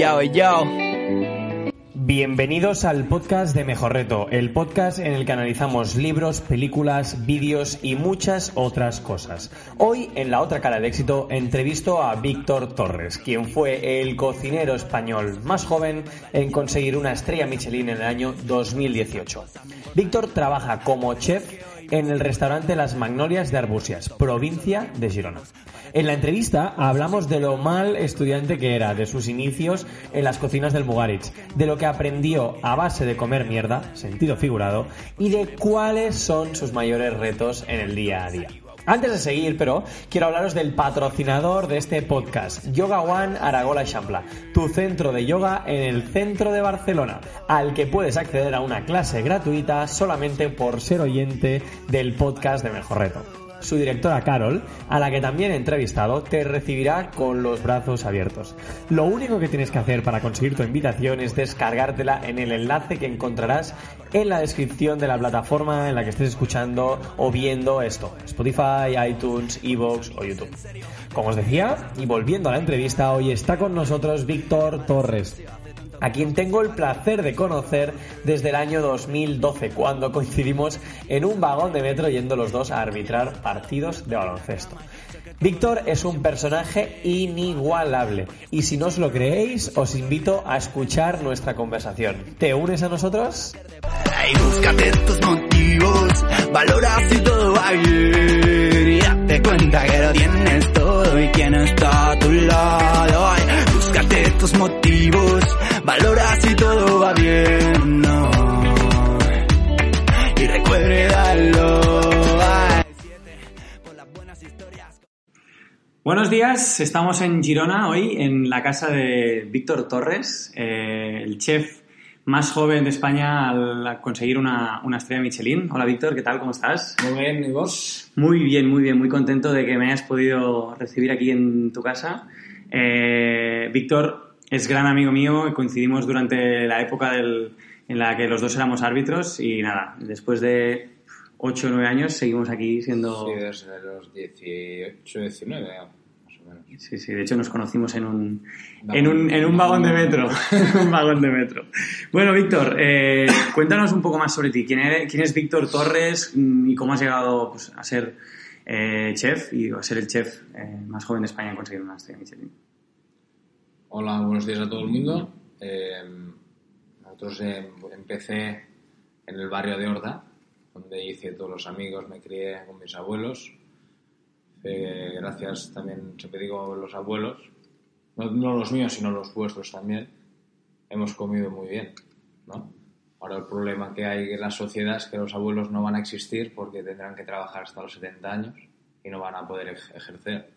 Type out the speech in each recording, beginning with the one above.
Yo, yo. Bienvenidos al podcast de Mejor Reto, el podcast en el que analizamos libros, películas, vídeos y muchas otras cosas. Hoy, en la otra cara del éxito, entrevisto a Víctor Torres, quien fue el cocinero español más joven en conseguir una estrella Michelin en el año 2018. Víctor trabaja como chef en el restaurante Las Magnolias de Arbusias, provincia de Girona. En la entrevista hablamos de lo mal estudiante que era, de sus inicios en las cocinas del Mugaritz, de lo que aprendió a base de comer mierda, sentido figurado, y de cuáles son sus mayores retos en el día a día. Antes de seguir, pero, quiero hablaros del patrocinador de este podcast, Yoga One Aragola Champla, tu centro de yoga en el centro de Barcelona, al que puedes acceder a una clase gratuita solamente por ser oyente del podcast de Mejor Reto. Su directora Carol, a la que también he entrevistado, te recibirá con los brazos abiertos. Lo único que tienes que hacer para conseguir tu invitación es descargártela en el enlace que encontrarás en la descripción de la plataforma en la que estés escuchando o viendo esto, Spotify, iTunes, Evox o YouTube. Como os decía, y volviendo a la entrevista, hoy está con nosotros Víctor Torres a quien tengo el placer de conocer desde el año 2012, cuando coincidimos en un vagón de metro yendo los dos a arbitrar partidos de baloncesto. Víctor es un personaje inigualable y si no os lo creéis, os invito a escuchar nuestra conversación. ¿Te unes a nosotros? Si todo va bien todo y está a tu lado. Búscate tus motivos, valora si todo va bien. No. Y recuérdalo. Buenos días, estamos en Girona hoy en la casa de Víctor Torres, eh, el chef más joven de España al conseguir una, una estrella Michelin. Hola Víctor, ¿qué tal? ¿Cómo estás? Muy bien, ¿y vos? Muy bien, muy bien, muy contento de que me hayas podido recibir aquí en tu casa. Eh, Víctor es gran amigo mío, coincidimos durante la época del- en la que los dos éramos árbitros y nada, después de 8 o 9 años seguimos aquí siendo... Sí, desde los 18, 19, más o menos. Sí, sí, de hecho nos conocimos en un, en un, en un vagón de metro. un vagón de metro. Bueno, Víctor, eh, cuéntanos un poco más sobre ti. ¿Quién, eres- quién es Víctor Torres mm, y cómo has llegado pues, a ser eh, chef y a ser el chef eh, más joven de España en conseguir una estrella Michelin? Hola, buenos días a todo el mundo. Eh, nosotros eh, empecé en el barrio de Horta, donde hice todos los amigos, me crié con mis abuelos. Gracias también, siempre digo los abuelos, no, no los míos, sino los vuestros también, hemos comido muy bien, ¿no? Ahora el problema que hay en la sociedad es que los abuelos no van a existir porque tendrán que trabajar hasta los 70 años y no van a poder ej- ejercer.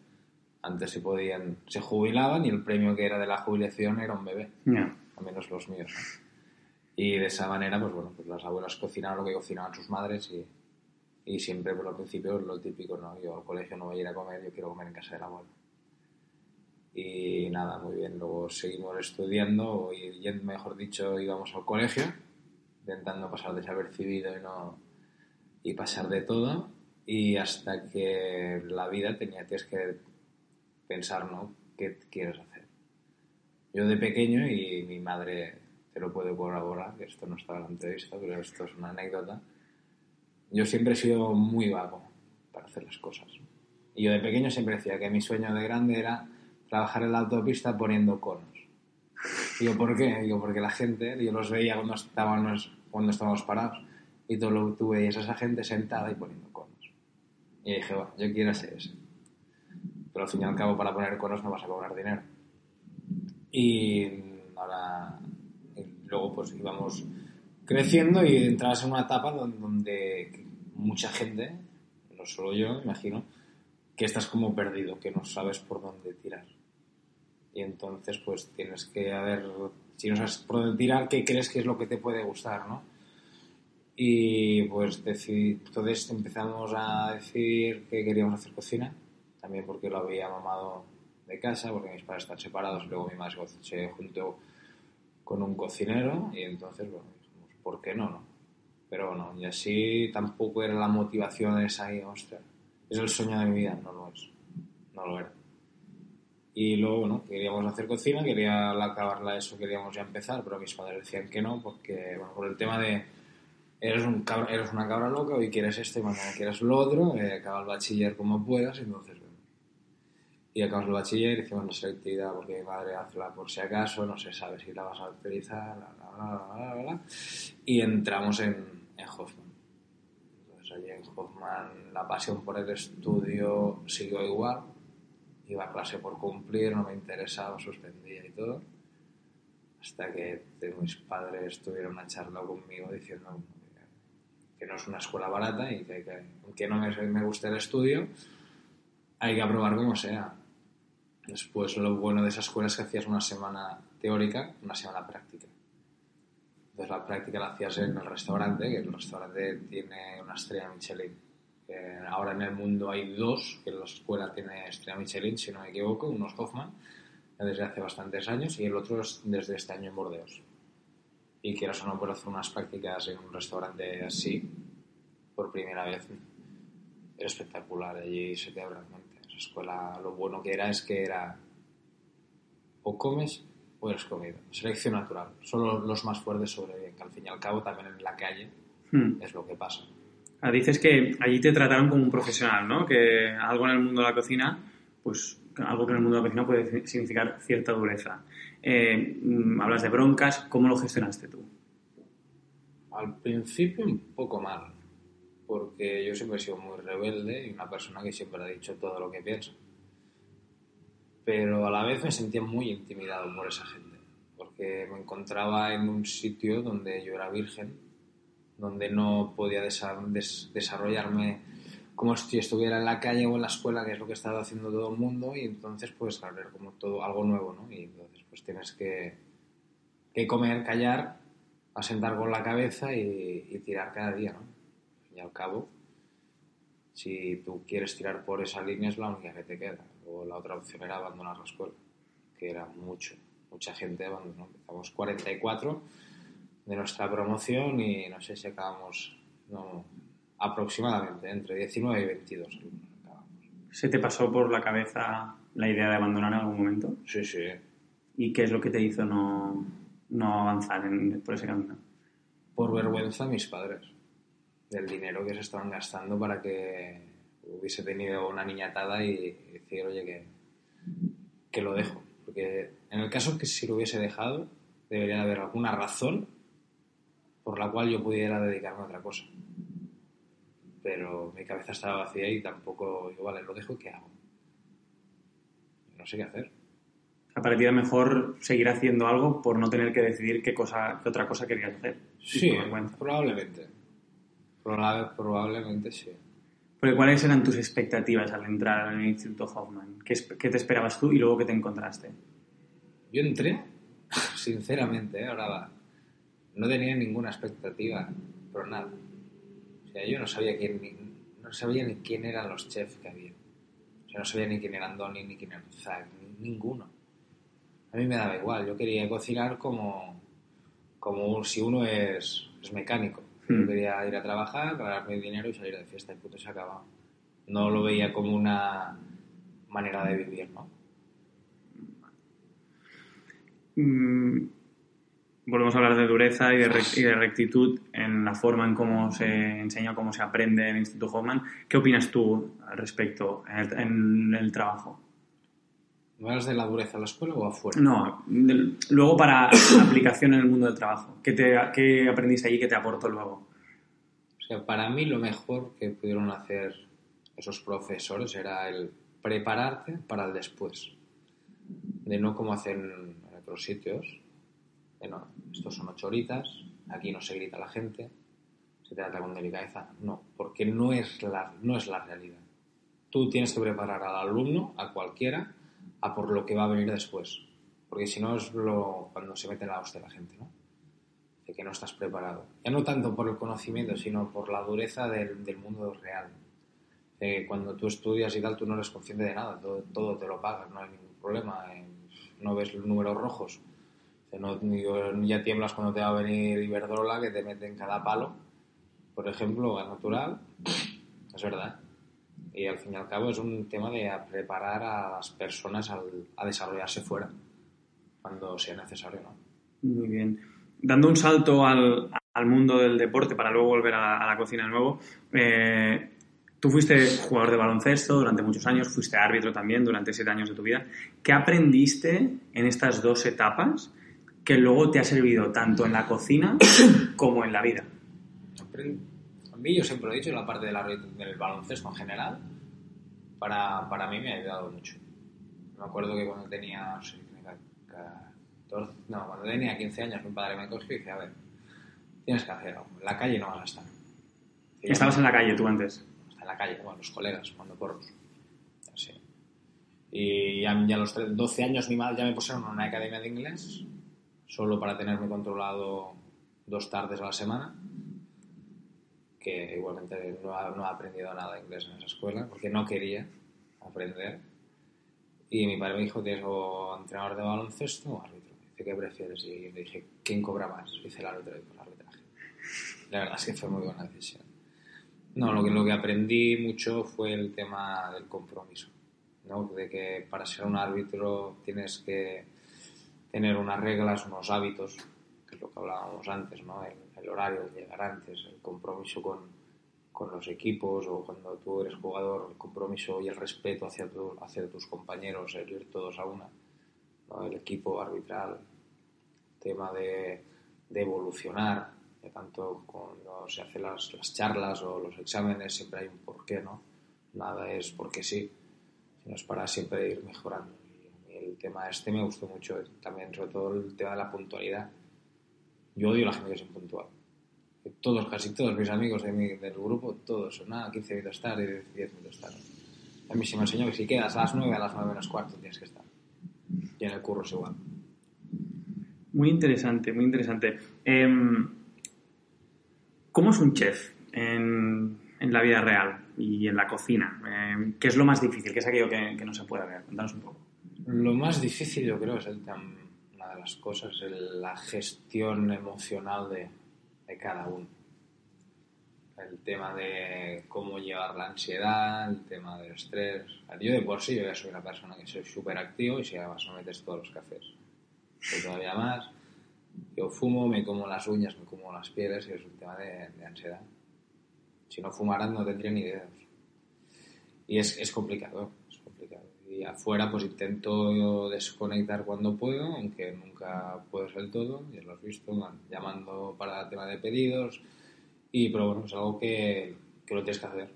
Antes se podían, se jubilaban y el premio que era de la jubilación era un bebé, Ya. al menos los míos. ¿no? Y de esa manera, pues bueno, pues las abuelas cocinaban lo que cocinaban sus madres y, y siempre por al principio lo típico, ¿no? Yo al colegio no voy a ir a comer, yo quiero comer en casa del abuelo. Y nada, muy bien. Luego seguimos estudiando, y mejor dicho, íbamos al colegio, intentando pasar desapercibido y no y pasar de todo. Y hasta que la vida tenía tienes que pensar, ¿no? ¿Qué quieres hacer? Yo de pequeño, y mi madre te lo puede corroborar, que esto no está en la entrevista, pero esto es una anécdota. Yo siempre he sido muy vago para hacer las cosas. Y yo de pequeño siempre decía que mi sueño de grande era trabajar en la autopista poniendo conos. Digo, ¿por qué? Digo, porque la gente, yo los veía cuando estábamos, cuando estábamos parados y tú, lo, tú veías a esa gente sentada y poniendo conos. Y dije, "Bueno, yo quiero ser ese. Pero al fin y al cabo, para poner conos no vas a cobrar dinero. Y ahora, y luego pues íbamos creciendo y entrabas en una etapa donde mucha gente, no solo yo, imagino, que estás como perdido, que no sabes por dónde tirar. Y entonces pues tienes que ver, si no sabes tirar, ¿qué crees que es lo que te puede gustar, no? Y pues decidí, entonces empezamos a decidir que queríamos hacer cocina, también porque lo había mamado de casa, porque mis padres están separados, luego mi madre se juntó con un cocinero y entonces, bueno, dijimos, ¿por qué no, no? Pero bueno, y así tampoco era la motivación esa ahí, ostras, es el sueño de mi vida, no lo es, no lo era. Y luego, bueno, queríamos hacer cocina, quería acabarla eso, queríamos ya empezar, pero mis padres decían que no, porque, bueno, por el tema de eres, un cabra- eres una cabra loca, hoy quieres esto y mañana quieres lo otro, eh, acaba el bachiller como puedas, entonces, bueno. Y acabas el bachiller, hicimos la selectividad porque mi madre hazla por si acaso, no se sabe si la vas a utilizar, bla, bla, bla, bla, bla, y entramos en, en Hoffman. Entonces allí en Hoffman la pasión por el estudio siguió igual, iba a clase por cumplir, no me interesaba, suspendía y todo, hasta que mis padres tuvieron una charla conmigo diciendo que- no es una escuela barata y que, que aunque no me guste el estudio, hay que aprobar como sea. Después lo bueno de esa escuela es que hacías una semana teórica, una semana práctica. Entonces la práctica la hacías en el restaurante, que el restaurante tiene una estrella Michelin. Eh, ahora en el mundo hay dos, que la escuela tiene estrella Michelin, si no me equivoco, uno es Hoffman, desde hace bastantes años, y el otro es desde este año en Bordeos. Y quieras o no por hacer unas prácticas en un restaurante así, por primera vez, era espectacular. Allí se te abre la mente. Esa escuela, lo bueno que era es que era o comes o eres comido. Selección natural. Solo los más fuertes sobreviven, que al fin y al cabo también en la calle Hmm. es lo que pasa. Ah, dices que allí te trataron como un profesional, ¿no? Que algo en el mundo de la cocina, pues algo que en el mundo de la cocina puede significar cierta dureza. Eh, mm, hablas de broncas, ¿cómo lo gestionaste tú? Al principio un poco mal, porque yo siempre he sido muy rebelde y una persona que siempre ha dicho todo lo que piensa. Pero a la vez me sentía muy intimidado por esa gente, porque me encontraba en un sitio donde yo era virgen, donde no podía desa- des- desarrollarme como si estuviera en la calle o en la escuela, que es lo que estaba haciendo todo el mundo, y entonces pues claro, como todo algo nuevo, ¿no? Y entonces pues tienes que, que comer, callar, asentar con la cabeza y, y tirar cada día, ¿no? Y al cabo, si tú quieres tirar por esa línea es la única que te queda. O la otra opción era abandonar la escuela, que era mucho. Mucha gente abandonó. Empezamos 44 de nuestra promoción y no sé si acabamos, no, aproximadamente entre 19 y 22 alumnos acabamos. ¿Se te pasó por la cabeza la idea de abandonar en algún momento? Sí, sí. ¿Y qué es lo que te hizo no, no avanzar en- por ese camino? por vergüenza a mis padres del dinero que se estaban gastando para que hubiese tenido una niñatada y decir, oye, que, que lo dejo. Porque en el caso que si lo hubiese dejado, debería de haber alguna razón por la cual yo pudiera dedicarme a otra cosa. Pero mi cabeza estaba vacía y tampoco, yo, vale, lo dejo, ¿qué hago? No sé qué hacer. A partir de mejor seguir haciendo algo por no tener que decidir qué, cosa, qué otra cosa querías hacer. Sí, probablemente. Proba- probablemente sí. Porque ¿cuáles eran tus expectativas al entrar en el Instituto Hoffman? ¿Qué, qué te esperabas tú y luego qué te encontraste? Yo entré, sinceramente, ¿eh? ahora va, no tenía ninguna expectativa, pero nada. O sea, yo no sabía quién, ni- no sabía ni quién eran los chefs que había. O sea, no sabía ni quién era Andoni, ni quién era Zach, ni- ninguno. A mí me daba igual, yo quería cocinar como, como si uno es, es mecánico. Yo Hmm. quería ir a trabajar, ganarme dinero y salir de fiesta y punto se acababa. No lo veía como una manera de vivir, ¿no? Mm, volvemos a hablar de dureza y de, y de rectitud en la forma en cómo se enseña, cómo se aprende en el Instituto Hoffman. ¿Qué opinas tú al respecto en el, en el trabajo? ¿No hablas de la dureza en la escuela o afuera? No, del- luego para la aplicación en el mundo del trabajo. ¿Qué, te, qué aprendiste allí que te aportó luego? O sea, para mí lo mejor que pudieron hacer esos profesores era el prepararte para el después. De no como hacen en otros sitios. No, estos son ocho horitas, aquí no se grita la gente, se trata con delicadeza. No, porque no es la, no es la realidad. Tú tienes que preparar al alumno, a cualquiera, a por lo que va a venir después. Porque si no es lo, cuando se mete la hostia la gente, ¿no? de que no estás preparado. Ya no tanto por el conocimiento, sino por la dureza del, del mundo real. Eh, cuando tú estudias y tal, tú no eres consciente de nada, todo, todo te lo pagas, no hay ningún problema, eh, no ves los números rojos. Eh, no- ya tiemblas cuando te va a venir Iberdrola, que te mete en cada palo, por ejemplo, gas natural, es verdad. Y al fin y al cabo es un tema de preparar a las personas al- a desarrollarse fuera, cuando sea necesario, ¿no? Muy bien. Dando un salto al, al mundo del deporte para luego volver a, a la cocina de nuevo, eh, tú fuiste jugador de baloncesto durante muchos años, fuiste árbitro también durante siete años de tu vida. ¿Qué aprendiste en estas dos etapas que luego te ha servido tanto en la cocina como en la vida? A mí yo siempre lo he dicho, la parte del, árbitro- del baloncesto en general, para, para mí me ha ayudado mucho. Me acuerdo que cuando tenía, no sé, tenía 14, no, cuando tenía 15 años mi padre me cogió y dice, a ver, tienes que hacer algo, en la calle no vas a estar. Y Estabas en la calle tú antes. En la calle, bueno, los colegas, jugando porros. Así. Y ya, ya a los 13 12 años mi madre ya me pusieron en una academia de inglés, solo para tenerme controlado dos tardes a la semana, que igualmente no, ha- no he aprendido nada de inglés en esa escuela, porque no quería aprender. Y mi padre me dijo, ¿tienes o entrenador de baloncesto o árbitro? Dice, ¿qué prefieres? Y le dije, ¿quién cobra más? Dice el árbitro, dijo el arbitraje. La verdad es que fue muy buena decisión. No, lo que, lo que aprendí mucho fue el tema del compromiso, ¿no? De que para ser un árbitro tienes que tener unas reglas, unos hábitos, que es lo que hablábamos antes, ¿no? El, el horario, el llegar antes, el compromiso con, con los equipos o cuando tú eres jugador, el compromiso y el respeto hacia, tu- hacia tus compañeros, el ir todos a una. El equipo arbitral, tema de, de evolucionar, que tanto cuando se hacen las, las charlas o los exámenes siempre hay un porqué, ¿no? Nada es porque sí, sino es para siempre ir mejorando. El tema este me gustó mucho, eh, también sobre todo el tema de la puntualidad. Yo odio a la gente que es impuntual. Todos, casi todos mis amigos de mi- del grupo, todos son nada, 15 minutos tarde, 10 minutos tarde. A mí sí me enseñó que si quedas a las 9, a las 9 menos cuarto tienes que estar. Y en el curro es igual. Muy interesante, muy interesante. Em, ¿Cómo es un chef en, en la vida real y en la cocina? Em, ¿Qué es lo más difícil? ¿Qué es aquello que, que no se puede ver? Cuéntanos un poco. Lo más difícil, yo creo, es el una de las cosas, el- la gestión emocional de, de cada uno. El tema de cómo llevar la ansiedad, el tema del estrés. Yo de por sí, yo ya soy una persona que soy súper activo y si además me metes todos los cafés, soy todavía más. Yo fumo, me como las uñas, me como las pieles y es un tema de, ansiedad. Si no fumaran no tendría ni idea. Y es, es complicado. Y afuera pues intento desconectar cuando puedo, aunque nunca puedo ser todo, ya lo has visto, man, llamando para tema de pedidos. Y, pero bueno, es algo que, que lo tienes que hacer.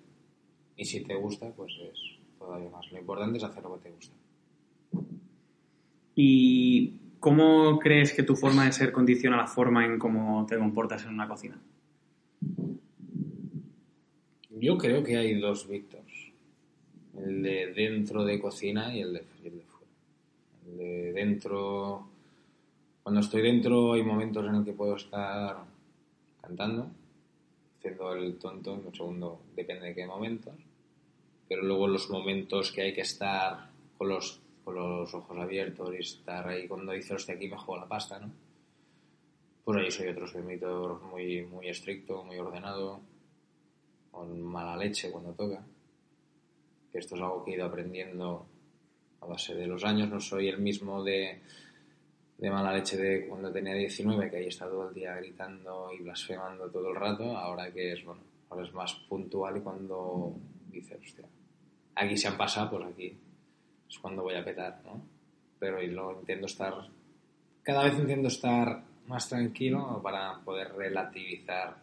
Y si te gusta, pues es todavía más. Lo importante es hacer lo que te gusta. ¿Y cómo crees que tu forma de ser condiciona la forma en cómo te comportas en una cocina? Yo creo que hay dos Víctors. El de dentro de cocina y el de, y el de fuera. El de dentro... Cuando estoy dentro hay momentos en el que puedo estar cantando, haciendo el tonto, en un segundo depende de qué momentos. Pero luego los momentos que hay que estar con los, con los ojos abiertos y estar ahí cuando dice, hostia, aquí me juego la pasta, ¿no? Pues ahí soy otro, soy muy, muy estricto, muy ordenado, con mala leche cuando toca. Que esto es algo que he ido aprendiendo a base de los años. No soy el mismo de, de mala leche de cuando tenía 19, que ahí está todo el día gritando y blasfemando todo el rato. Ahora que es, bueno, ahora es más puntual y cuando dice, hostia, aquí se han pasado, pues aquí es cuando voy a petar, ¿no? Pero y luego intento estar, cada vez intento estar más tranquilo para poder relativizar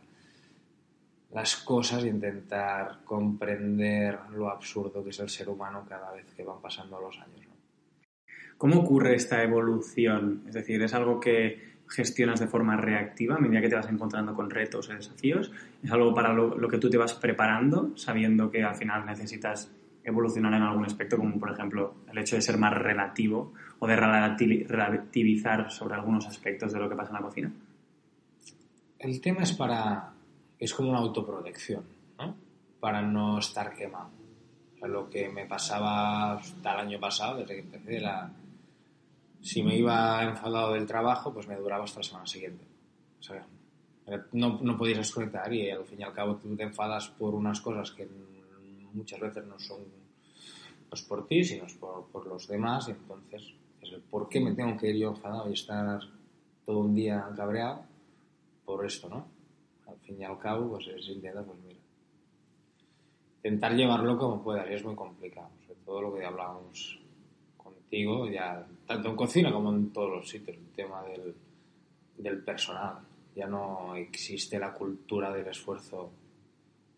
las cosas e intentar comprender lo absurdo que es el ser humano cada vez que van pasando los años. ¿no? ¿Cómo ocurre esta evolución? Es decir, ¿es algo que gestionas de forma reactiva a medida que te vas encontrando con retos y desafíos? ¿Es algo para lo, lo que tú te vas preparando sabiendo que al final necesitas evolucionar en algún aspecto, como por ejemplo el hecho de ser más relativo o de relativi- relativizar sobre algunos aspectos de lo que pasa en la cocina? El tema es para... es como una autoprotección, ¿no? Para no estar quemado. O sea, lo que me pasaba hasta el año pasado, desde que empecé, la... si me iba enfadado del trabajo, pues me duraba hasta la semana siguiente. O sea, no, no podías desconectar y al fin y al cabo tú te enfadas por unas cosas que muchas veces no son pues por ti, sino por, por los demás, y entonces por qué me tengo que ir yo enfadado y estar todo un día cabreado por esto, ¿no? Fin y al cabo, pues es intenta, pues mira, intentar llevarlo como puedas, y es muy complicado, sobre todo lo que hablábamos contigo, ya tanto en cocina como en todos los sitios, el tema del, del personal. Ya no existe la cultura del esfuerzo,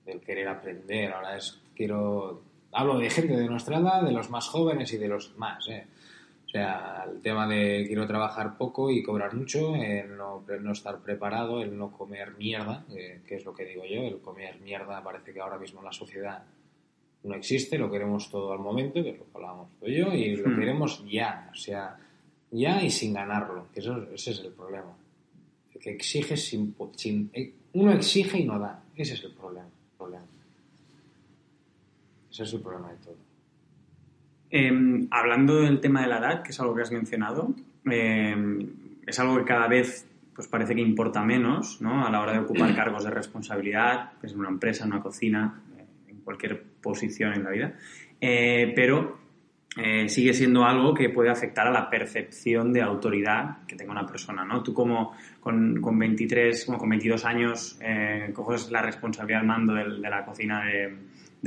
del querer aprender. Ahora es, quiero, hablo de gente de nuestra edad, de los más jóvenes y de los más, ¿eh? O sea, el tema de quiero trabajar poco y cobrar mucho, el no, no estar preparado, el no comer mierda, eh, que es lo que digo yo, el comer mierda parece que ahora mismo en la sociedad no existe, lo queremos todo al momento, que es lo que hablábamos tú y yo, y lo Hmm. queremos ya, o sea, ya y sin ganarlo, que eso, ese es el problema. Que exiges sin, sin... eh, Uno exige y no da, ese es el problema. problema. Ese es el problema de todo. Eh, hablando del tema de la edad, que es algo que has mencionado, eh, es algo que cada vez pues parece que importa menos ¿no? a la hora de ocupar cargos de responsabilidad, pues en una empresa, en una cocina, eh, en cualquier posición en la vida, Eh, pero eh, sigue siendo algo que puede afectar a la percepción de autoridad que tenga una persona. ¿no? Tú como con, con 23, como con 22 años coges la responsabilidad al mando del- de, la cocina de,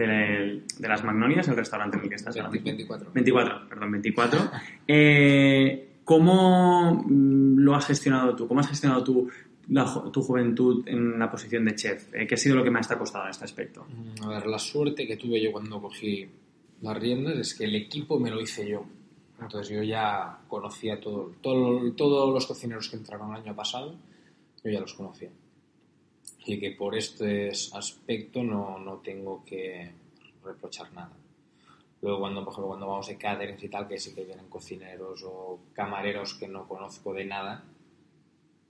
de- de las Magnolias, el restaurante en el que estás ahora mismo. 24. 24, perdón, 24. Eh, ¿Cómo mm, lo has gestionado tú? ¿Cómo has gestionado tú la tu juventud en la posición de chef? Eh, ¿Qué ha sido lo que más te ha costado en este aspecto? Mm, A ver, la suerte que tuve yo cuando cogí las riendas es que el equipo me lo hice yo. Entonces yo ya conocía todo, todo- todos los cocineros que entraron el año pasado, yo ya los conocía. Que por este aspecto no, no tengo que reprochar nada. Luego cuando, por ejemplo, cuando vamos de caterings y tal, que sí que vienen cocineros o camareros que no conozco de nada,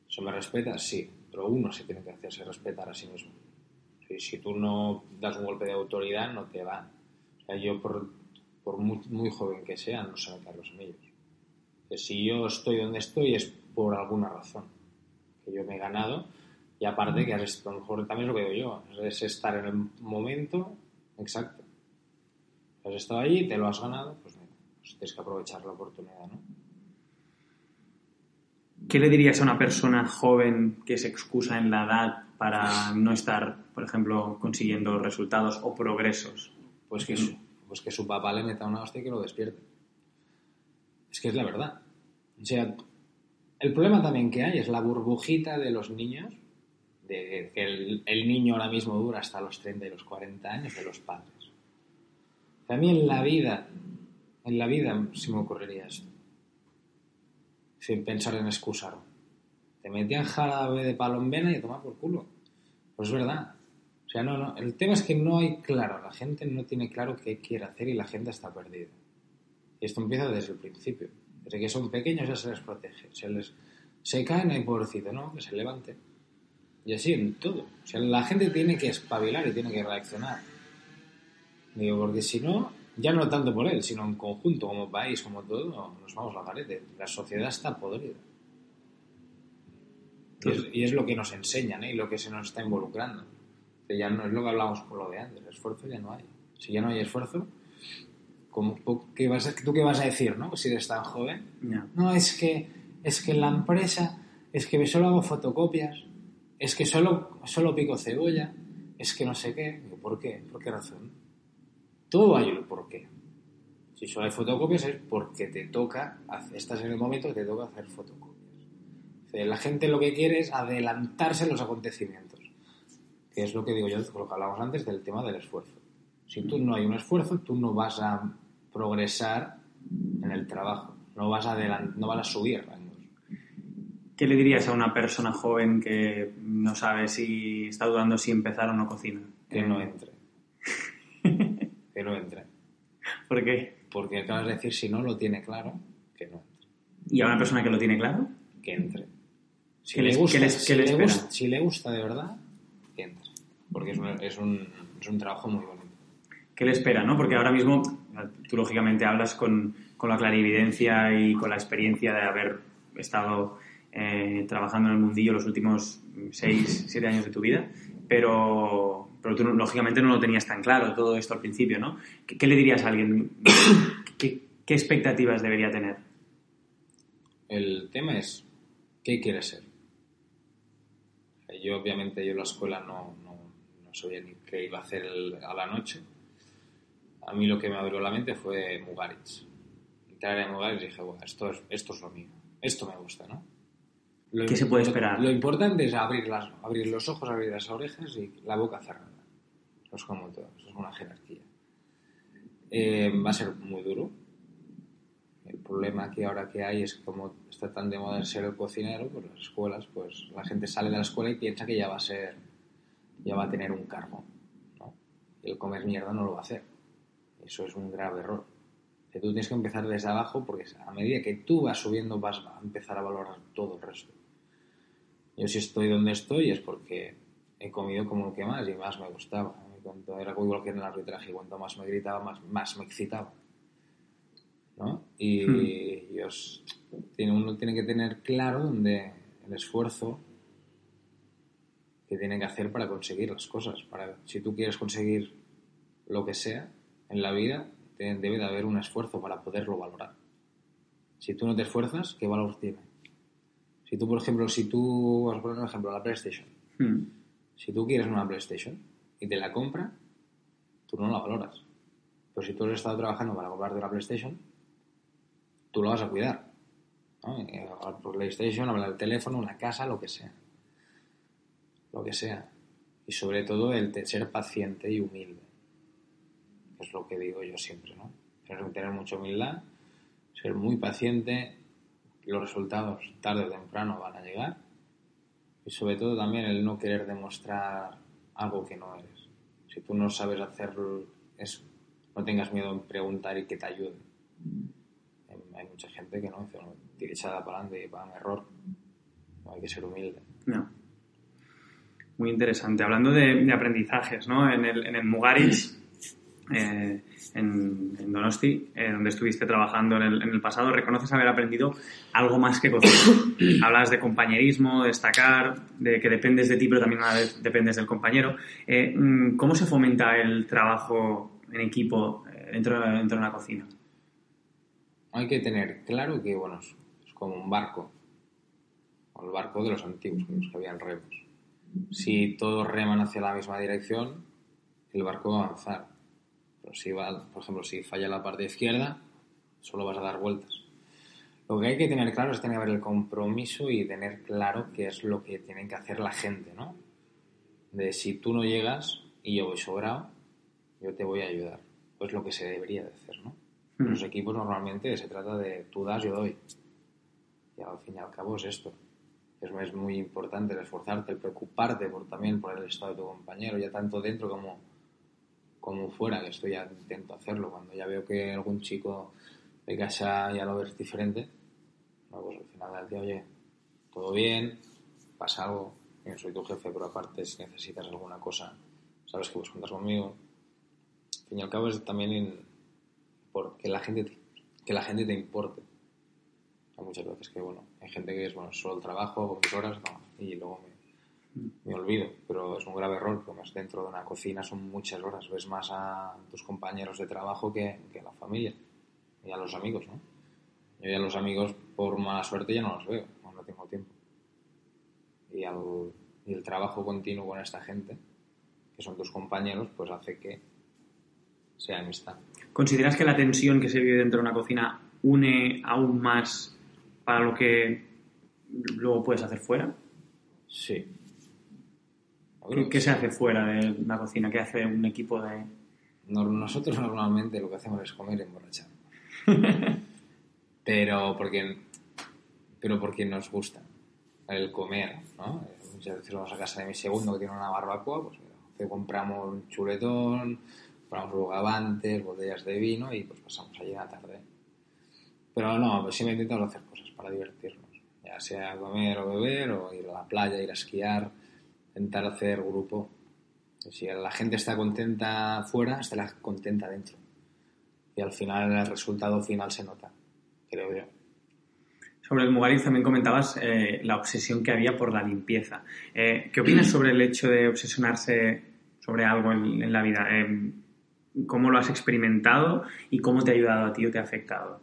¿se me respeta? Sí, pero uno se tiene que hacerse respetar a sí mismo. Si, si tú no das un golpe de autoridad, no te va. O yo, por, por muy, muy joven que sea, no se me caen los anillos. Que si yo estoy donde estoy es por alguna razón. Que yo me he ganado. Y aparte, que has- a lo mejor también lo digo yo, es estar en el momento exacto. Has estado allí, te lo has ganado, pues, mira, pues tienes que aprovechar la oportunidad, ¿no? ¿Qué le dirías a una persona joven que se excusa en la edad para no estar, por ejemplo, consiguiendo resultados o progresos? Pues que, su, pues que su papá le meta una hostia y que lo despierte. Es que es la verdad. O sea, el problema también que hay es la burbujita de los niños, que el, niño ahora mismo dura hasta los 30 y los 40 años de los padres. A mí en la vida, en la vida se me ocurriría esto. Sin pensar en excusar. Te metían jarabe de palombena y a tomar por culo. Pues es verdad. O sea, no, no. El tema es que no hay claro. La gente no tiene claro qué quiere hacer y la gente está perdida. Y esto empieza desde el principio. Desde que son pequeños ya se les protege. Se les se caen y pobrecito, ¿no? Que se levante. Y así en todo. O sea, la gente tiene que espabilar y tiene que reaccionar. Digo, porque si no, ya no tanto por él, sino en conjunto, como país, como todo, nos vamos a la garete. La sociedad está podrida. Y es, y es lo que nos enseñan ¿eh? y lo que se nos está involucrando. Ya no es lo que hablábamos por lo de antes, esfuerzo ya no hay. Si ya no hay esfuerzo, ¿cómo, qué vas a- ¿tú qué vas a decir, no? Si eres tan joven. No, es que, es que en la empresa, es que solo hago fotocopias, es que solo, solo pico cebolla, es que no sé qué. ¿Por qué? ¿Por qué razón? Todo hay un porqué. Si solo hay fotocopias es porque te toca, estás en el momento que te toca hacer fotocopias. La gente lo que quiere es adelantarse los acontecimientos, que es lo que digo yo, lo que hablábamos antes del tema del esfuerzo. Si tú no hay un esfuerzo, tú no vas a progresar en el trabajo, no vas a, no vas a subir. ¿Qué le dirías a una persona joven que no sabe si está dudando si empezar o no cocina? Que no entre. que no entre. ¿Por qué? Porque acabas de decir, si no lo tiene claro, que no entre. ¿Y a una persona que lo tiene claro? Que entre. Si ¿Qué le les- gusta, qué les- si qué le le espera? gusta- si le gusta de verdad, que entre. Porque es un, es un, es un trabajo muy bonito. ¿Qué le espera, no? Porque ahora mismo tú lógicamente hablas con, con la clarividencia y con la experiencia de haber estado eh, trabajando en el mundillo los últimos 6, 7 años de tu vida, pero pero tú lógicamente no lo tenías tan claro todo esto al principio, ¿no? ¿Qué, qué le dirías a alguien? ¿Qué, ¿Qué expectativas debería tener? El tema es, ¿qué quieres ser? Yo, obviamente, yo en la escuela no, no, no sabía ni qué iba a hacer el- a la noche. A mí lo que me abrió la mente fue Mugaritz. Entrar en Mugaritz y dije, bueno, esto es, esto es lo mío. Esto me gusta, ¿no? Lo, ¿Qué se puede esperar? Lo, importante es abrir, las, abrir los ojos, abrir las orejas y la boca cerrada. Eso es como todo, eso es una jerarquía. Eh, va a ser muy duro, el problema que ahora que hay es que como está tan de moda ser el cocinero, pues las escuelas, pues la gente sale de la escuela y piensa que ya va a ser, ya va a tener un cargo, ¿no? Y el comer mierda no lo va a hacer. Eso es un grave error. Que tú tienes que empezar desde abajo porque a medida que tú vas subiendo vas a empezar a valorar todo el resto. Yo si estoy donde estoy es porque he comido como lo que más y más me gustaba. Cuanto era igual que en el arbitraje, cuanto más me gritaba, más, más me excitaba. ¿no? Y, y os- tiene, uno tiene que tener claro donde el esfuerzo que tiene que hacer para conseguir las cosas. Para, si tú quieres conseguir lo que sea en la vida, te- debe de haber un esfuerzo para poderlo valorar. Si tú no te esfuerzas, ¿qué valor tiene? Si tú, por ejemplo, si tú, vamos a poner un ejemplo, la PlayStation. Hmm. Si tú quieres una PlayStation y te la compra, tú no la valoras. Pero si tú has estado trabajando para comprarte una PlayStation, tú lo vas a cuidar. ¿no? Eh, por PlayStation, hablar del teléfono, una casa, lo que sea. Lo que sea. Y sobre todo el ser paciente y humilde. Es lo que digo yo siempre, ¿no? Tienes que tener mucha humildad, ser muy paciente, los resultados tarde o temprano van a llegar. Y sobre todo también el no querer demostrar algo que no eres. Si tú no sabes hacer eso, no tengas miedo en preguntar y que te ayuden. Hay- mucha gente que no, dice, "No, echada para adelante y va en error. Hay que ser humilde. No. Muy interesante. Hablando de, de aprendizajes, ¿no? En el, en el Mugaritz, eh, en, en Donosti, eh, donde estuviste trabajando en el, en el pasado, reconoces haber aprendido algo más que cocina. Hablas de compañerismo, de destacar, de que dependes de ti, pero también a la vez dependes del compañero. Eh, mm, ¿Cómo se fomenta el trabajo en equipo eh, dentro, de- dentro de una cocina? Hay que tener claro que, bueno, es, es como un barco. O el barco de los antiguos, los que habían remos. Si todos reman hacia la misma dirección, el barco va a avanzar. Pero si va, por ejemplo, si falla la parte izquierda, solo vas a dar vueltas. Lo que hay que tener claro es tener que ver el compromiso y tener claro qué es lo que tiene que hacer la gente, ¿no? De si tú no llegas y yo voy sobrado, yo te voy a ayudar. Pues lo que se debería de hacer, ¿no? En los equipos normalmente se trata de tú das, yo doy. Y al fin y al cabo es esto. Es, es muy importante el esforzarte, el preocuparte por, también por el estado de tu compañero, ya tanto dentro como, como fuera, que esto ya intento hacerlo. Cuando ya veo que algún chico de casa ya lo ves diferente, no, pues al final del día, oye, todo bien, pasa algo, soy tu jefe, pero aparte si necesitas alguna cosa, sabes que puedes contar conmigo. Al fin y al cabo es también en- por que la gente te- que la gente te importe. Hay muchas veces que, bueno, hay gente que es, bueno, solo el trabajo, hago mis horas, no, y luego me, me olvido, pero es un grave error, porque más dentro de una cocina son muchas horas, ves más a tus compañeros de trabajo que, que a la familia y a los amigos, ¿no? Yo ya los amigos, por mala suerte, ya no los veo, no, no tengo tiempo. Y, al- y el trabajo continuo con esta gente, que son tus compañeros, pues hace que sea amistad. ¿Consideras que la tensión que se vive dentro de una cocina une aún más para lo que luego puedes hacer fuera? Sí. ¿Qué, se hace fuera de una cocina? ¿Qué hace un equipo de...? no- Nosotros normalmente lo que hacemos es comer y emborrachar. pero porque pero porque nos gusta el comer, ¿no? Muchas veces vamos a casa de mi segundo que tiene una barbacoa, pues te compramos un chuletón, compramos bogavantes, botellas de vino y pues pasamos allí la tarde. Pero no, pues siempre intentamos hacer cosas para divertirnos, ya sea comer o beber o ir a la playa, ir a esquiar, intentar hacer grupo. Si la gente está contenta fuera, estará contenta dentro. Y al final el resultado final se nota, creo yo. Sobre el Mugaritz también comentabas eh, la obsesión que había por la limpieza. Eh, ¿Qué opinas sobre el hecho de obsesionarse sobre algo en, en la vida. Eh, ¿Cómo lo has experimentado y cómo te ha ayudado a ti o te ha afectado?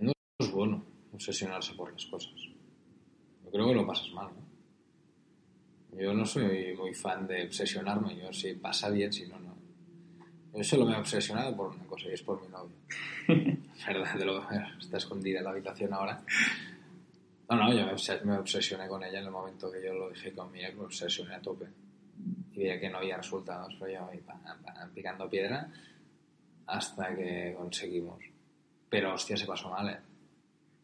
No es bueno obsesionarse por las cosas. Yo creo que lo pasas mal, ¿no? Yo no soy muy fan de obsesionarme, yo si pasa bien, si no, no. Yo solo me he obsesionado por una cosa y es por mi novio. ¿Verdad? De lo, está escondida en la habitación ahora. No, no, yo me, obses- me obsesioné con ella en el momento que yo lo dije con mi ex, me obsesioné a tope. Y veía que no había resultados, pero yo pam, picando piedra hasta que conseguimos. Pero hostia, se pasó mal, ¿eh?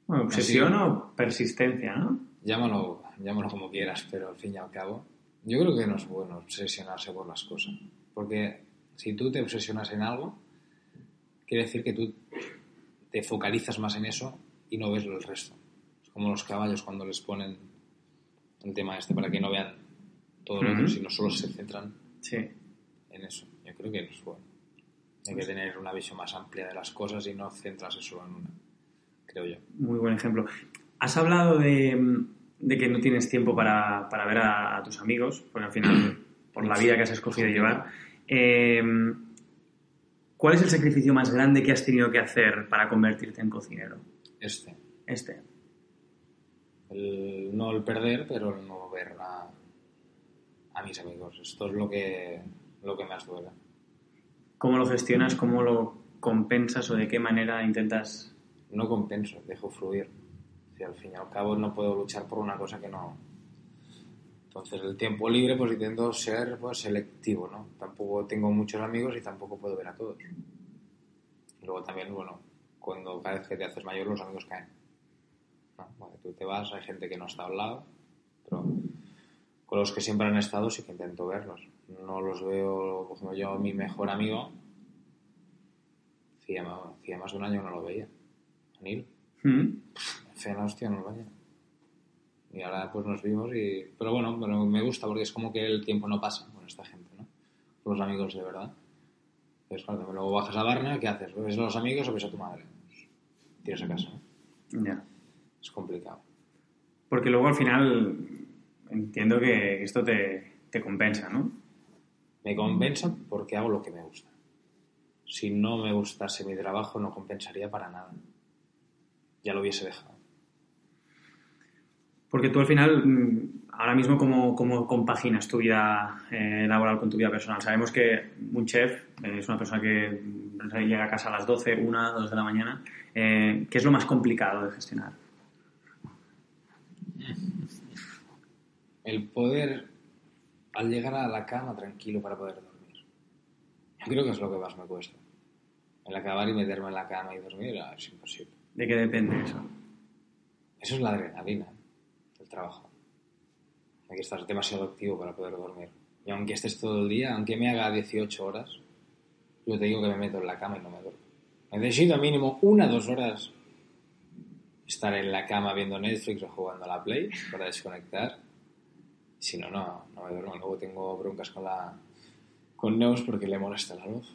Bueno, obsesión o persistencia, ¿no? Llámalo, llámalo como quieras, pero al fin y al cabo, yo creo que no es bueno obsesionarse por las cosas. Porque si tú te obsesionas en algo, quiere decir que tú te focalizas más en eso y no ves el resto. Es como los caballos cuando les ponen el tema este para que no vean todo lo otro, Ujú. sino solo se centran Sí. en eso. Yo creo que no es bueno. Hay que tener una visión más amplia de las cosas y no centrarse solo en una, creo yo. Muy buen ejemplo. Has hablado de, de que no tienes tiempo para, para ver a, a tus amigos, porque al final, por la vida que has escogido llevar. Eh, ¿Cuál es el sacrificio más grande que has tenido que hacer para convertirte en cocinero? Este. Este. El- no el perder, pero el no ver a, a mis amigos. Esto es lo que, lo que más duele. ¿Cómo lo gestionas? ¿Cómo lo compensas o de qué manera intentas... No compenso, dejo fluir. Si al fin y al cabo no puedo luchar por una cosa que no... Entonces el tiempo libre pues intento ser pues, selectivo, ¿no? Tampoco tengo muchos amigos y tampoco puedo ver a todos. Luego también, bueno, cuando cada vez que te haces mayor los amigos caen. ¿no? Cuando tú te vas hay gente que no está al lado, pero con los que siempre han estado sí que intento verlos. No los veo, por ejemplo, yo mi mejor amigo, hacía, hacía más de un año no lo veía. Anil, ¿Mm? En el baño. Y ahora pues nos vimos y... Pero bueno, pero me gusta porque es como que el tiempo no pasa con esta gente, ¿no? Con los amigos de verdad. Entonces, cuando luego bajas a Barna, ¿qué haces? ¿Ves a los amigos o ves a tu madre? Pues, tiras a casa. ¿no? Ya. Es complicado. Porque luego al final entiendo que esto te, te compensa, ¿no? Me compensa porque hago lo que me gusta. Si no me gustase mi trabajo, no compensaría para nada. Ya lo hubiese dejado. Porque tú al final, mm, ahora mismo, ¿cómo, cómo compaginas tu vida eh, laboral con tu vida personal? Sabemos que un chef eh, es una persona que llega a casa a las 12, 1, 2 de la mañana. Eh, ¿Qué es lo más complicado de gestionar? el poder al llegar a la cama tranquilo para poder dormir. Yo creo que es lo que más me cuesta. El acabar y meterme en la cama y dormir ah, es imposible. ¿De qué depende eso? Eso es la adrenalina trabajo. Hay que estar demasiado activo para poder dormir. Y aunque estés todo el día, aunque me haga 18 horas, yo te digo que me meto en la cama y no me duermo. Necesito mínimo una o dos horas estar en la cama viendo Netflix o jugando a la Play para desconectar. Si no, no, no me duermo. Luego tengo broncas con la con Neus porque le molesta la luz.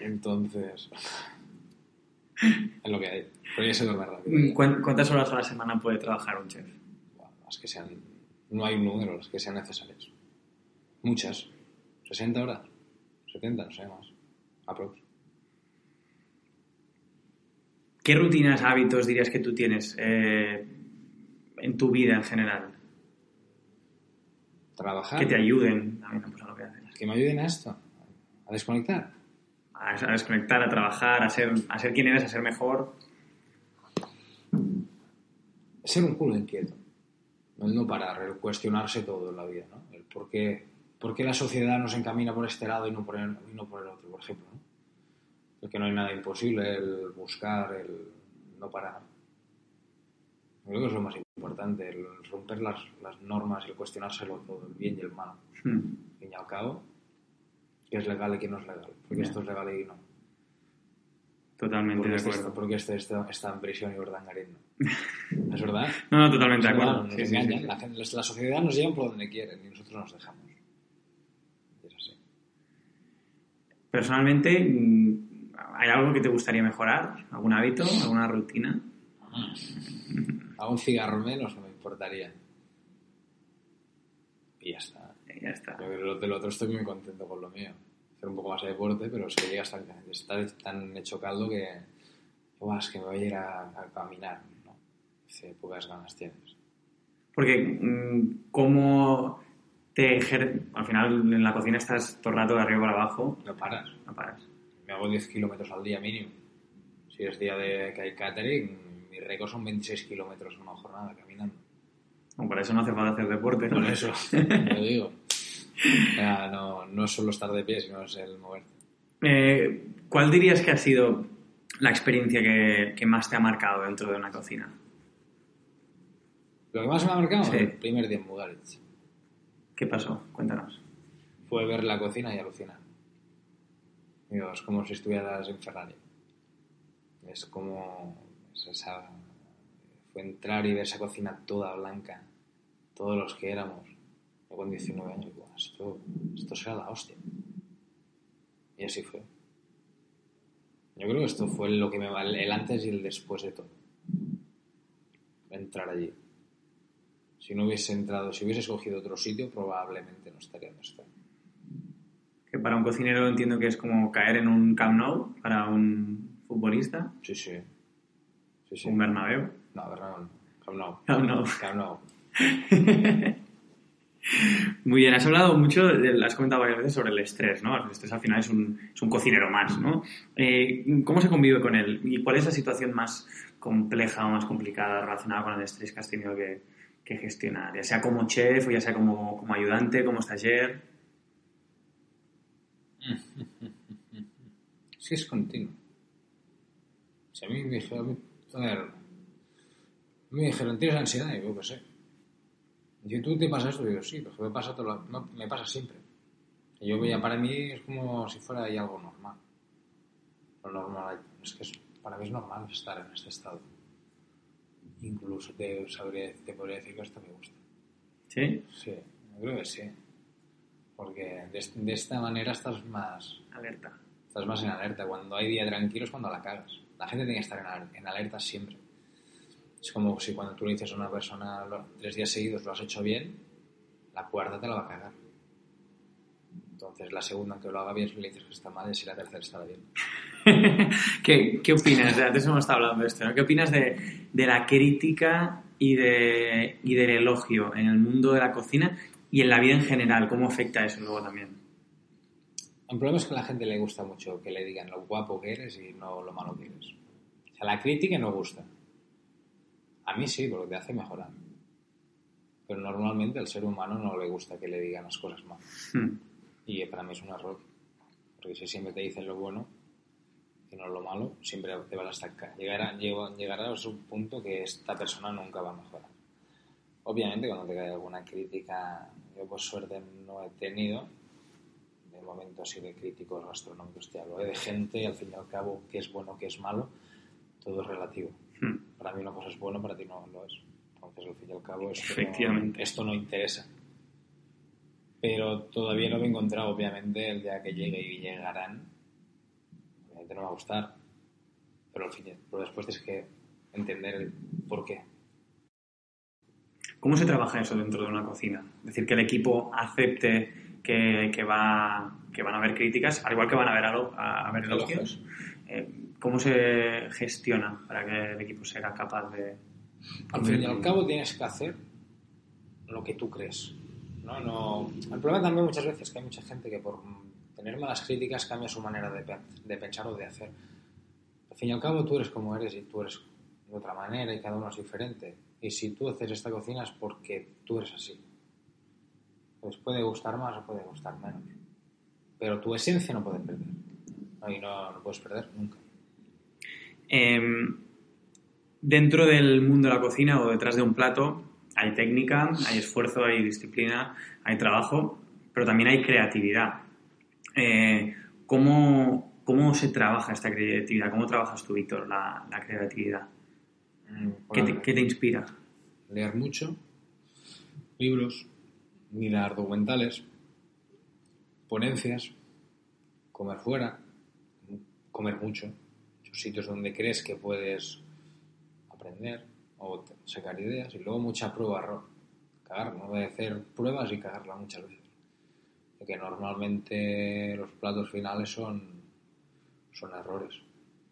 Entonces, es lo que hay. Pero ya se duerme rápido. ¿Cuán- ¿Cuántas horas a la semana puede trabajar un chef? Las que sean, no hay un número, las que sean necesarias. Muchas. 60 horas. 70, no sé más. Aprox. ¿Qué rutinas, hábitos dirías que tú tienes eh, en tu vida en general? Trabajar. Que te ayuden también pues, a lo que haces. que me ayuden a esto. A desconectar. A, a desconectar, a trabajar, a ser, a ser quien eres, a ser mejor. Ser un culo inquieto. El no parar, el cuestionarse todo en la vida, ¿no? El por qué, por qué la sociedad nos encamina por este lado y no por el, y no por el otro, por ejemplo, ¿no? Porque no hay nada imposible, el buscar, el no parar. Yo creo que es lo más importante, el romper las, las normas, el cuestionárselo todo, el bien y el mal. Hmm. Al fin y al cabo, qué es legal y qué no es legal. Porque esto es legal y no. Totalmente Porque de este, acuerdo. porque este está, está en prisión y no. ¿Es verdad? No, no, totalmente de acuerdo. Nos Sí, engañan. sí. La, gente- la sociedad nos lleva por donde quieren y nosotros nos dejamos. Es así. Personalmente, mm, ¿hay algo que te gustaría mejorar? ¿Algún hábito? ¿Alguna rutina? A un cigarro menos no me importaría. Y ya está. y ya está. Yo creo que del otro estoy muy contento con lo mío. Hacer un poco más de deporte, pero es que llega hasta está tan hecho caldo que, "Buah, es que me voy a ir a, a caminar. Dice, pocas ganas tienes. Porque, mm, ¿cómo te ejer... Al final, en la cocina estás todo el rato de arriba para abajo, No paras. no paras. Me hago 10 kilómetros al día mínimo. Si es día de que hay catering, mi récord son 26 kilómetros en una jornada caminando. Bueno, para eso no hace falta hacer deporte. ¿no? Por eso, lo digo. O sea, no, no es solo estar de pie, sino es el moverte. Eh, ¿Cuál dirías que ha sido la experiencia que, que más te ha marcado dentro de una cocina? Lo que más me ha marcado Sí. el primer día en Bugarich. ¿Qué pasó? Cuéntanos. Fue ver la cocina y alucinar. Digo, es como si estuvieras en Ferrari. Es como... es esa- fue entrar y ver esa cocina toda blanca. Todos los que éramos. Yo con 19 años, digo, esto, esto será la hostia. Y así fue. Yo creo que esto fue lo que me va el antes y el después de todo. Entrar allí. Si no hubiese entrado, si hubiese escogido otro sitio, probablemente no estaría donde estoy. Que para un cocinero entiendo que es como caer en un Camp Nou, para un futbolista, Sí, sí. Sí, sí. un Bernabéu. No, Bernabéu. Camp Nou. Camp Nou. Camp Nou. Muy bien, has hablado mucho, has comentado varias veces sobre el estrés, ¿no? El estrés al final es un, es un cocinero más, ¿no? Eh, ¿Cómo se convive con él? ¿Y cuál es la situación más compleja o más complicada relacionada con el estrés que has tenido que, que gestionar? Ya sea como chef o ya sea como, como ayudante, como stagiaire. Sí, es continuo. Si a mí me dijeron, me dijeron, ¿tienes ansiedad? Y yo, qué sé. Y tú te pasa esto, y digo, sí, pero es que me pasa, todo lo- no, me pasa siempre. Y yo veía, para mí es como si fuera algo normal. Lo normal, es que es- para mí es normal estar en este estado. Incluso te, sabría, te podría decir que esto me gusta. ¿Sí? Sí, yo creo que sí. Porque de, de esta manera estás más, Alerta. estás más en alerta. Cuando hay día tranquilo es cuando la cagas. La gente tiene que estar en, al- en alerta siempre. Es como si cuando tú le dices a una persona "Lo- tres días seguidos lo has hecho bien, la cuarta te la va a cagar. Entonces la segunda que lo haga bien le dices que está mal y si la tercera estará bien. ¿Qué, qué opinas? Antes hemos estado hablando de esto, ¿no? ¿Qué opinas de, de la crítica y, de, y del elogio en el mundo de la cocina y en la vida en general? ¿Cómo afecta eso luego también? El problema es que a la gente le gusta mucho que le digan lo guapo que eres y no lo malo que eres. O sea, la crítica no gusta. A mí sí, porque te hace mejorar. Pero normalmente al ser humano no le gusta que le digan las cosas mal. Hmm. Y para mí es un error. Porque si siempre te dicen lo bueno y no lo malo, siempre te vas a estancar. Llegará, llego- llegará a un punto que esta persona nunca va a mejorar. Obviamente cuando te cae alguna crítica, yo por suerte no he tenido, de momento así de críticos gastronómicos te hablo, ¿eh? de gente al fin y al cabo qué es bueno, qué es malo, todo es relativo. Hmm. Para mí una cosa es bueno, para ti no lo es. Entonces al fin y al cabo esto, Efectivamente. No, esto no interesa. Pero todavía no me he encontrado, obviamente, el día que llegue y llegarán, obviamente no me va a gustar. Pero al fin, pero después tienes que entender el por qué. ¿Cómo se trabaja eso dentro de una cocina? Es decir, que el equipo acepte que, que va, que van a haber críticas, al igual que van a haber, alo- a, a haber elogios. Eh, ¿Cómo se gestiona para que el equipo sea capaz de... Al fin y al cabo tienes que hacer lo que tú crees. ¿No? No... El problema también muchas veces es que hay mucha gente que por tener malas críticas cambia su manera de, pe- de pensar o de hacer. Al fin y al cabo tú eres como eres y tú eres de otra manera y cada uno es diferente. Y si tú haces esta cocina es porque tú eres así. Pues puede gustar más o puede gustar menos. Pero tu esencia no puede perder. ¿no? Y no, no puedes perder nunca. Em, dentro del mundo de la cocina o detrás de un plato hay técnica, hay esfuerzo, hay disciplina, hay trabajo, pero también hay creatividad. Eh, ¿cómo, cómo se trabaja esta creatividad? ¿Cómo trabajas tú, Víctor, la, la creatividad? Mm, ¿Qué te, por- qué te inspira? leer mucho, libros, mirar documentales, ponencias, comer fuera, comer mucho, sitios donde crees que puedes aprender o sacar ideas y luego mucha prueba error. Cagar, no voy a hacer pruebas y cagarla muchas veces. que normalmente los platos finales son, son errores.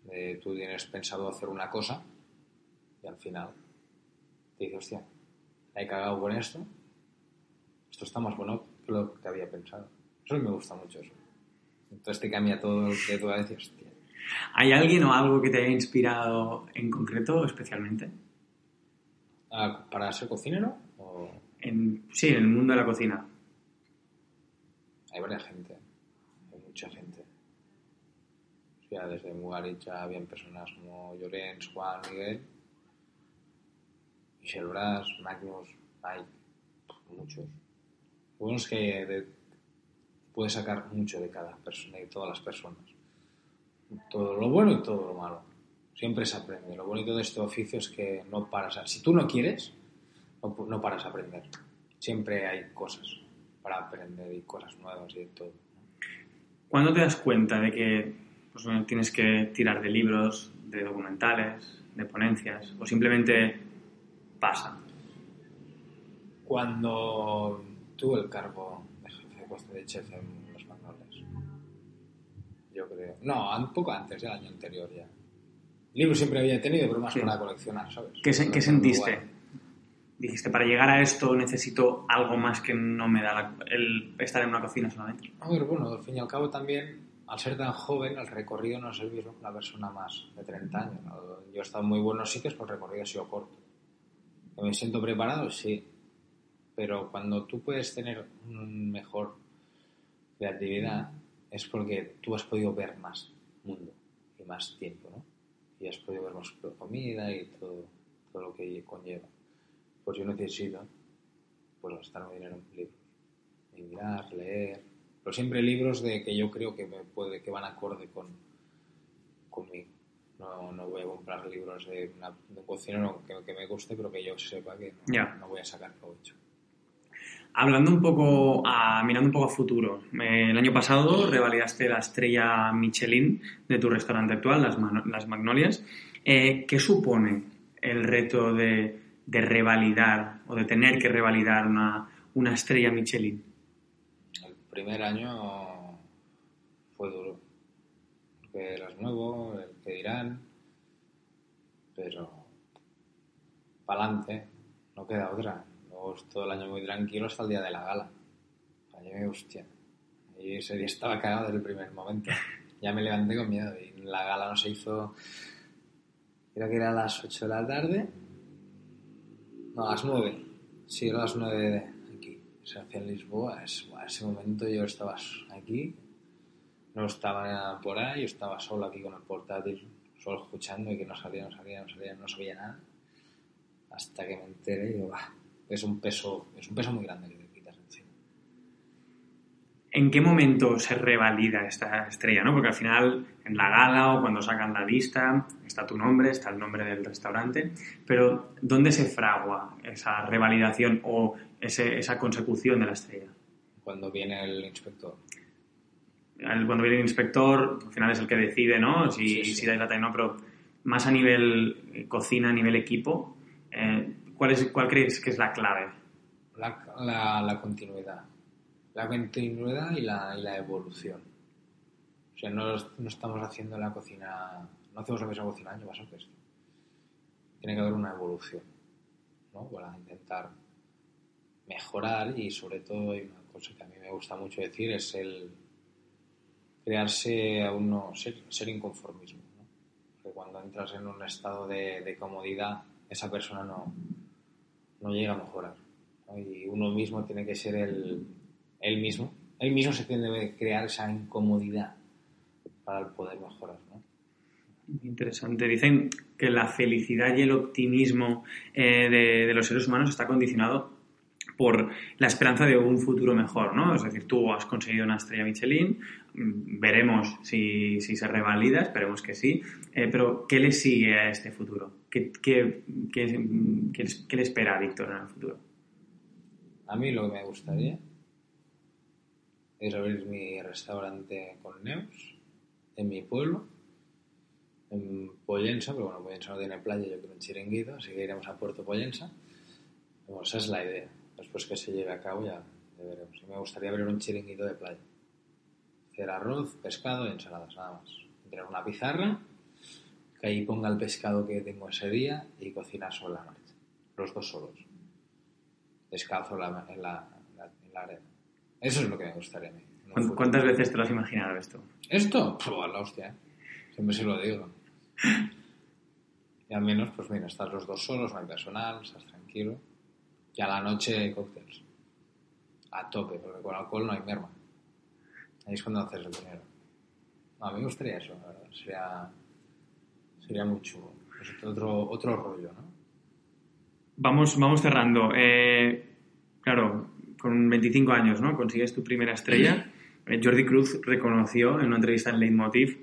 De, tú tienes pensado hacer una cosa y al final te dices, hostia, he cagado con esto, esto está más bueno que lo que había pensado. Eso me gusta mucho eso. Entonces te cambia todo lo que tú decir, hostia. ¿Hay alguien o algo que te haya inspirado en concreto especialmente? ¿Para ser cocinero? O... En, sí, en el mundo de la cocina. Hay varias gente, hay mucha gente. O sea, desde Mugarich ya habían personas como Llorens, Juan, Miguel, Michel Bras, Magnus, Mike, muchos. Bueno, es que de- puedes sacar mucho de cada persona, de todas las personas. Todo lo bueno y todo lo malo. Siempre se aprende. Lo bonito de este oficio es que no paras. a- Si tú no quieres, no, no paras a aprender. Siempre hay cosas para aprender y cosas nuevas y de todo. ¿Cuándo te das cuenta de que pues, bueno, tienes que tirar de libros, de documentales, de ponencias, o simplemente pasa? Cuando tuve el cargo de jefe de puesto de chef en Los Magnolias. Yo creo. No, un poco antes del año anterior ya. Libros siempre había tenido, pero más Sí. para coleccionar, ¿sabes? ¿Qué, se- qué sentiste? Dijiste, para llegar a esto necesito algo más que no me da la- el estar en una cocina solamente. A ver, bueno, al fin y al cabo también, al ser tan joven, el recorrido no es el mismo que una persona más de 30 años. ¿no? Yo he estado en muy buenos sitios, pero el recorrido ha sido corto. ¿Que ¿Me siento preparado? Sí. Pero cuando tú puedes tener un mejor creatividad, es porque tú has podido ver más mundo y más tiempo, ¿no? Y has podido ver más comida y todo, todo lo que conlleva. Pues yo necesito pues gastarme dinero en libros y mirar, leer, pero siempre libros de que yo creo que me puede, que van acorde con conmigo. No, no voy a comprar libros de, una, de un cocinero que, que me guste, pero que yo sepa que no, no voy a sacar provecho. Hablando un poco, mirando un poco a futuro, eh, el año pasado revalidaste la estrella Michelin de tu restaurante actual, Las, Las Magnolias. Eh, ¿Qué supone el reto de, de revalidar o de tener que revalidar una, una estrella Michelin? El primer año fue duro. Porque eras nuevo, el que dirán, pero pa'lante, no queda otra. Luego es todo el año muy tranquilo hasta el día de la gala. Ayer, hostia. Y ese día estaba cagado desde el primer momento. Ya me levanté con miedo. Y la gala no se hizo. Creo que era a las 8 de la tarde. No, a las 9. Sí, era a las 9 de aquí. Se hacía en Lisboa. Es, buah, ese momento yo estaba aquí. No estaba por ahí. Yo estaba solo aquí con el portátil. Solo escuchando y que no salía, no salía, no salía, no sabía nada. Hasta que me enteré y digo, "Bah, es un peso, es un peso muy grande que te quitas encima. ¿En qué momento se revalida esta estrella? ¿no? Porque al final, en la gala o cuando sacan la lista, está tu nombre, está el nombre del restaurante, pero ¿dónde se fragua esa revalidación o ese- esa consecución de la estrella? Cuando viene el inspector. Cuando viene el inspector, al final es el que decide, ¿no? Si, Sí, sí. si da data y no, pero más a nivel eh, cocina, a nivel equipo, eh, ¿cuál, es, ¿cuál crees que es la clave? La, la, la continuidad. La continuidad y la, y la evolución. O sea, no, no estamos haciendo la cocina, no hacemos la misma cocina año pasado que esto. Tiene que haber una evolución, ¿no? Para intentar mejorar y sobre todo hay una cosa que a mí me gusta mucho decir es el crearse a uno, ser, ser inconformismo, ¿no? Porque cuando entras en un estado de, de comodidad, esa persona no, no llega a mejorar. Y uno mismo tiene que ser el, el mismo. Él mismo se tiene que crear esa incomodidad para poder mejorar. ¿no? Interesante. Dicen que la felicidad y el optimismo eh, de, de los seres humanos está condicionado por la esperanza de un futuro mejor, ¿no? Es decir, tú has conseguido una estrella Michelin, mm, veremos si, si se revalida, esperemos que sí, eh, pero ¿qué le sigue a este futuro? ¿Qué, qué, qué- qué- le espera a Víctor en el futuro? A mí lo que me gustaría es abrir mi restaurante con Neus en mi pueblo, en Pollensa, pero bueno, Pollensa no tiene playa, yo creo en Chiringuito, así que iremos a Puerto Pollensa. Bueno, esa es la idea. Después que se lleve a cabo ya, Ya veremos. Y me gustaría abrir un chiringuito de playa. Hacer arroz, pescado y ensaladas, nada más. Tener una pizarra, que ahí ponga el pescado que tengo ese día y cocinar sobre la marcha. Los dos solos. Descalzo en la, en la, en la- en la arena. Eso es lo que me gustaría a mí. en un ¿Cuán- futuro. ¿Cuántas veces te lo has imaginado esto? ¿Esto? Pues la hostia, ¿eh? Siempre se lo digo. Y al menos, pues mira, estás los dos solos, no hay personal, estás tranquilo. Y a la noche cócteles. A tope, porque con alcohol no hay merma. Ahí es cuando haces el dinero. No, a mí me gustaría eso, la verdad. Sería, sería muy chulo. Es otro, otro rollo, ¿no? Vamos, vamos cerrando. Eh, claro, con 25 años, ¿no? Consigues tu primera estrella. Eh, Jordi Cruz reconoció en una entrevista en Leitmotiv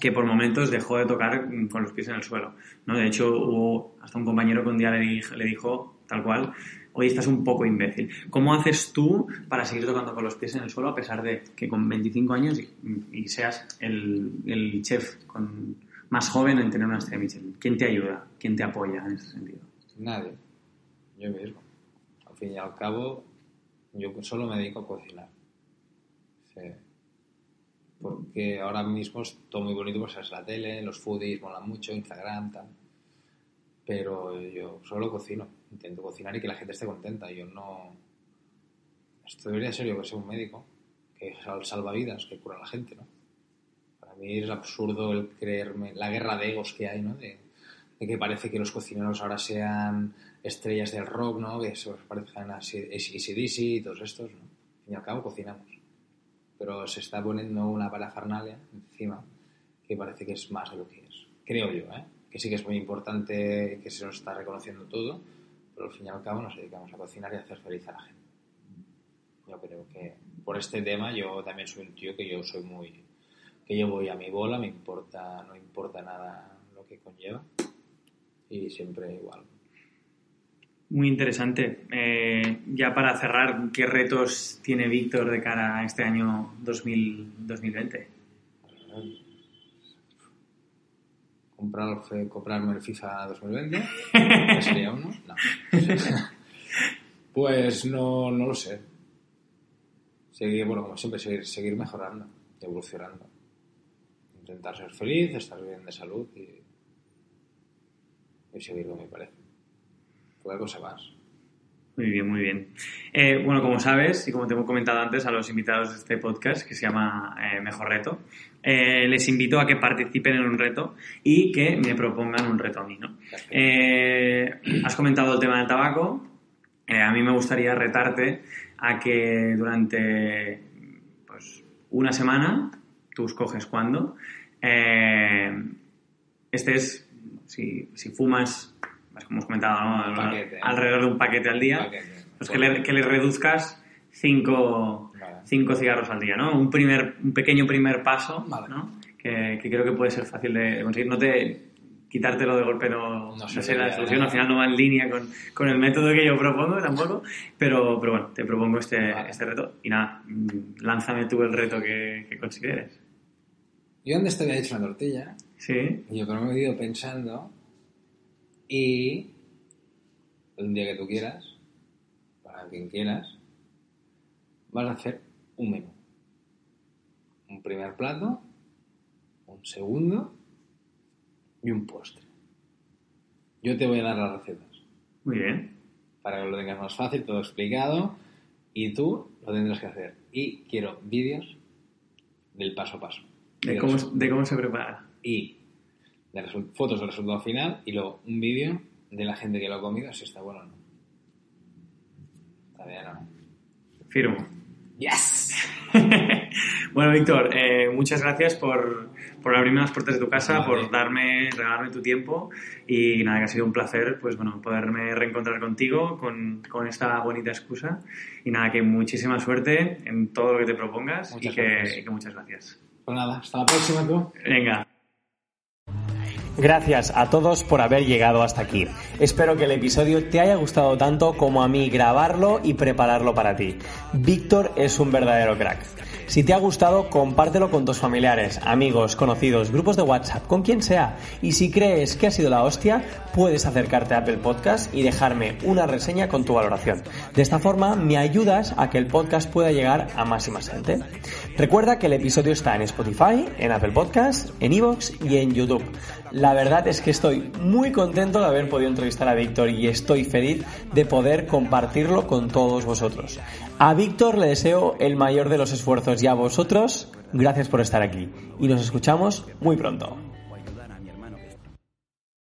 que por momentos dejó de tocar con los pies en el suelo. ¿no? De hecho, hubo hasta un compañero que un día le, dij- le dijo, tal cual, hoy estás un poco imbécil. ¿Cómo haces tú para seguir tocando con los pies en el suelo a pesar de que con 25 años y, y seas el, el chef con, más joven en tener una estrella Michelin? ¿Quién te ayuda? ¿Quién te apoya en ese sentido? Nadie. Yo mismo. Al fin y al cabo, yo solo me dedico a cocinar. Sí. Porque ahora mismo es todo muy bonito, pues es la tele, los foodies molan mucho, Instagram, tal. Pero yo solo cocino. Intento cocinar y que la gente esté contenta. Yo no... Esto debería ser yo que soy un médico, que sal- salva vidas, que cura a la gente, ¿no? Para mí es absurdo el creerme... La guerra de egos que hay, ¿no? De, de que parece que los cocineros ahora sean estrellas del rock, ¿no? Que se parezcan a ACDC y todos estos, ¿no? Y al cabo cocinamos. Pero se está poniendo una parafernalia encima que parece que es más de lo que es. Creo yo, ¿eh? Que sí que es muy importante que se nos está reconociendo todo, pero al fin y al cabo nos dedicamos a cocinar y a hacer feliz a la gente. Yo creo que por este tema yo también soy un tío que yo soy muy... que yo voy a mi bola, me importa, no importa nada lo que conlleva y siempre igual. Muy interesante. Eh, ya para cerrar, ¿qué retos tiene Víctor de cara a este año 2000 2020? Comprar, comprarme el FIFA 2020, que sería uno. No. Pues no, no lo sé. Seguir, bueno, como siempre, seguir, seguir mejorando, evolucionando. Intentar ser feliz, estar bien de salud y, y seguir como me parece. Poca cosa más. Muy bien, muy bien. Eh, bueno, como sabes, y como te hemos comentado antes a los invitados de este podcast, que se llama eh, Mejor Reto, eh, les invito a que participen en un reto y que me propongan un reto a mí, ¿no? Has comentado el tema del tabaco. A mí me gustaría retarte a que durante pues, una semana, tú escoges cuándo, eh, estés, si, si fumas, como hemos comentado, ¿no? Paquete, alrededor de un paquete al día, Paquete. pues que le, que le reduzcas cinco, Vale. cinco cigarros al día, ¿no? Un, primer, un pequeño primer paso, Vale. ¿no? Que, que creo que puede ser fácil de, conseguir. No te quitártelo de golpe no, No será la solución, al final no va en línea con, con el método que yo propongo tampoco, pero, pero bueno, te propongo este, Vale. este reto y nada, mm, lánzame tú el reto que, que consideres. Yo antes te había hecho una tortilla Sí, y yo pero me he ido pensando y un día que tú quieras, para quien quieras, vas a hacer un menú. Un primer plato, un segundo y un postre. Yo te voy a dar las recetas muy bien. para que lo tengas más fácil, todo explicado y tú lo tendrás que hacer. Y quiero vídeos del paso a paso. De cómo, de cómo se prepara. y de fotos del resultado final y luego un vídeo de la gente que lo ha comido si está bueno o no. Bien, ¿no? Firmo. ¡Yes! bueno, Víctor, eh, muchas gracias por, por abrirme las puertas de tu casa, por darme, regalarme tu tiempo y nada, que ha sido un placer, pues bueno, poderme reencontrar contigo con, con esta bonita excusa y nada, que muchísima suerte en todo lo que te propongas Muchas y, que, y que muchas gracias. Pues nada, hasta la próxima tú. Venga. Gracias a todos por haber llegado hasta aquí. Espero que el episodio te haya gustado tanto como a mí grabarlo y prepararlo para ti. Víctor es un verdadero crack. Si te ha gustado, compártelo con tus familiares, amigos, conocidos, grupos de WhatsApp, con quien sea. Y si crees que ha sido la hostia, puedes acercarte a Apple Podcast y dejarme una reseña con tu valoración. De esta forma me ayudas a que el podcast pueda llegar a más y más gente. Recuerda que el episodio está en Spotify, en Apple Podcast, en Evox y en YouTube. La verdad es que estoy muy contento de haber podido entrevistar a Víctor y estoy feliz de poder compartirlo con todos vosotros. A Víctor le deseo el mayor de los esfuerzos y a vosotros, gracias por estar aquí. Y nos escuchamos muy pronto.